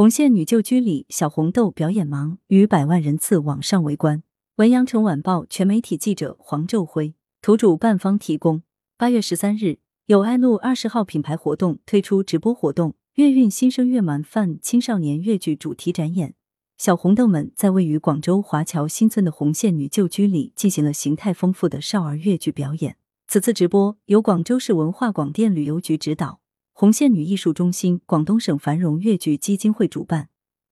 红线女旧居里，小红豆表演忙，逾百万人次网上围观。文阳城晚报全媒体记者黄昼辉，图主办方提供。八月十三日，有爱路二十号品牌活动推出直播活动，月韵新生月满饭青少年粤剧主题展演。小红豆们在位于广州华侨新村的红线女旧居里进行了形态丰富的少儿粤剧表演。此次直播由广州市文化广电旅游局指导，红线女艺术中心、广东省繁荣粤剧基金会主办，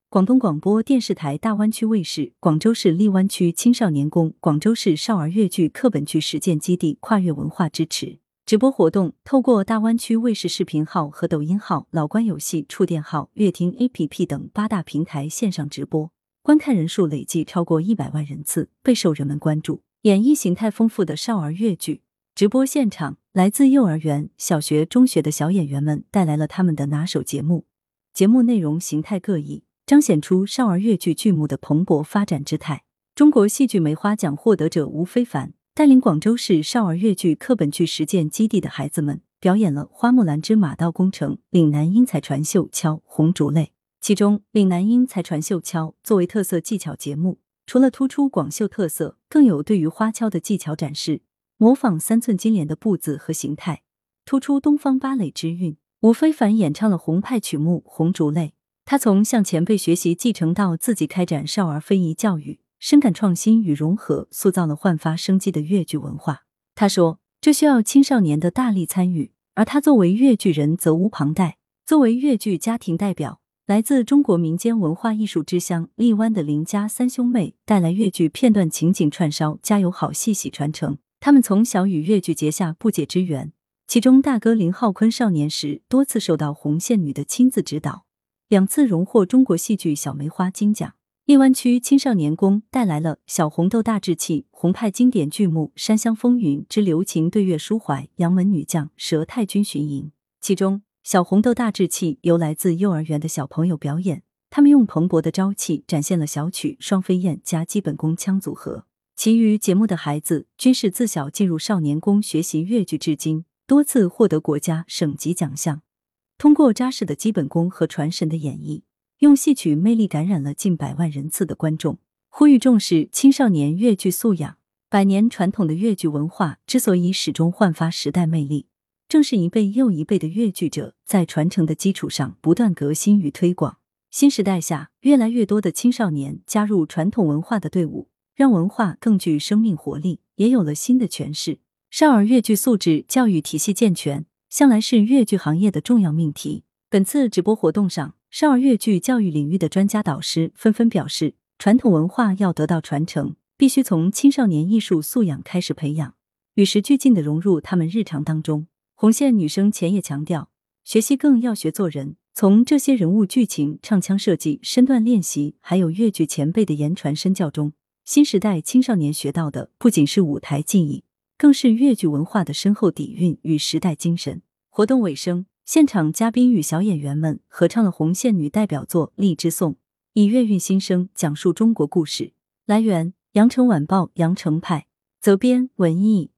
广东广播电视台大湾区卫视、广州市荔湾区青少年宫、广州市少儿粤剧课本剧实践基地跨越文化支持。直播活动透过大湾区卫视视频号和抖音号、老关有戏触电号、乐听 APP 等八大平台线上直播，观看人数累计超过一百万人次，备受人们关注。演绎形态丰富的少儿粤剧直播现场，来自幼儿园、小学、中学的小演员们带来了他们的拿手节目，节目内容形态各异，彰显出少儿粤剧剧目的蓬勃发展之态。中国戏剧梅花奖获得者吴非凡。带领广州市少儿粤剧课本剧实践基地的孩子们表演了《花木兰之马到功成》《岭南英才传绣敲》《红烛泪》。其中，《岭南英才传绣敲》作为特色技巧节目，除了突出广绣特色，更有对于花敲的技巧展示，模仿三寸金莲的步子和形态，突出东方芭蕾之韵。吴非凡演唱了红派曲目《红烛泪》，他从向前辈学习继承到自己开展少儿非遗教育。深感创新与融合塑造了焕发生机的越剧文化。他说：“这需要青少年的大力参与，而他作为越剧人责无旁贷。作为越剧家庭代表，来自中国民间文化艺术之乡荔湾的林家三兄妹带来越剧片段情景串烧，家有好戏喜传承。他们从小与粤剧结下不解之缘。其中大哥林浩坤少年时多次受到红线女的亲自指导，两次荣获中国戏剧小梅花金奖。”荔湾区青少年宫带来了《小红豆大志气》红派经典剧目《山乡风云之留情对月抒怀》《杨门女将》《佘太君巡营》。其中，《小红豆大志气》由来自幼儿园的小朋友表演，他们用蓬勃的朝气展现了小曲、双飞燕加基本功腔组合。其余节目的孩子均是自小进入少年宫学习粤剧，至今多次获得国家、省级奖项。通过扎实的基本功和传神的演绎。用戏曲魅力感染了近百万人次的观众，呼吁重视青少年越剧素养。百年传统的越剧文化之所以始终焕发时代魅力，正是一辈又一辈的越剧者在传承的基础上不断革新与推广。新时代下，越来越多的青少年加入传统文化的队伍，让文化更具生命活力，也有了新的诠释。少儿粤剧素质教育体系健全，向来是粤剧行业的重要命题。本次直播活动上。少儿粤剧教育领域的专家导师纷纷表示，传统文化要得到传承，必须从青少年艺术素养开始培养，与时俱进的融入他们日常当中。红线女生前也强调，学习更要学做人。从这些人物剧情、唱腔设计、身段练习，还有越剧前辈的言传身教中，新时代青少年学到的不仅是舞台技艺，更是粤剧文化的深厚底蕴与时代精神。活动尾声。现场嘉宾与小演员们合唱了红线女代表作《荔枝颂》，以粤韵新声讲述中国故事。来源：羊城晚报羊城派，责编：文艺。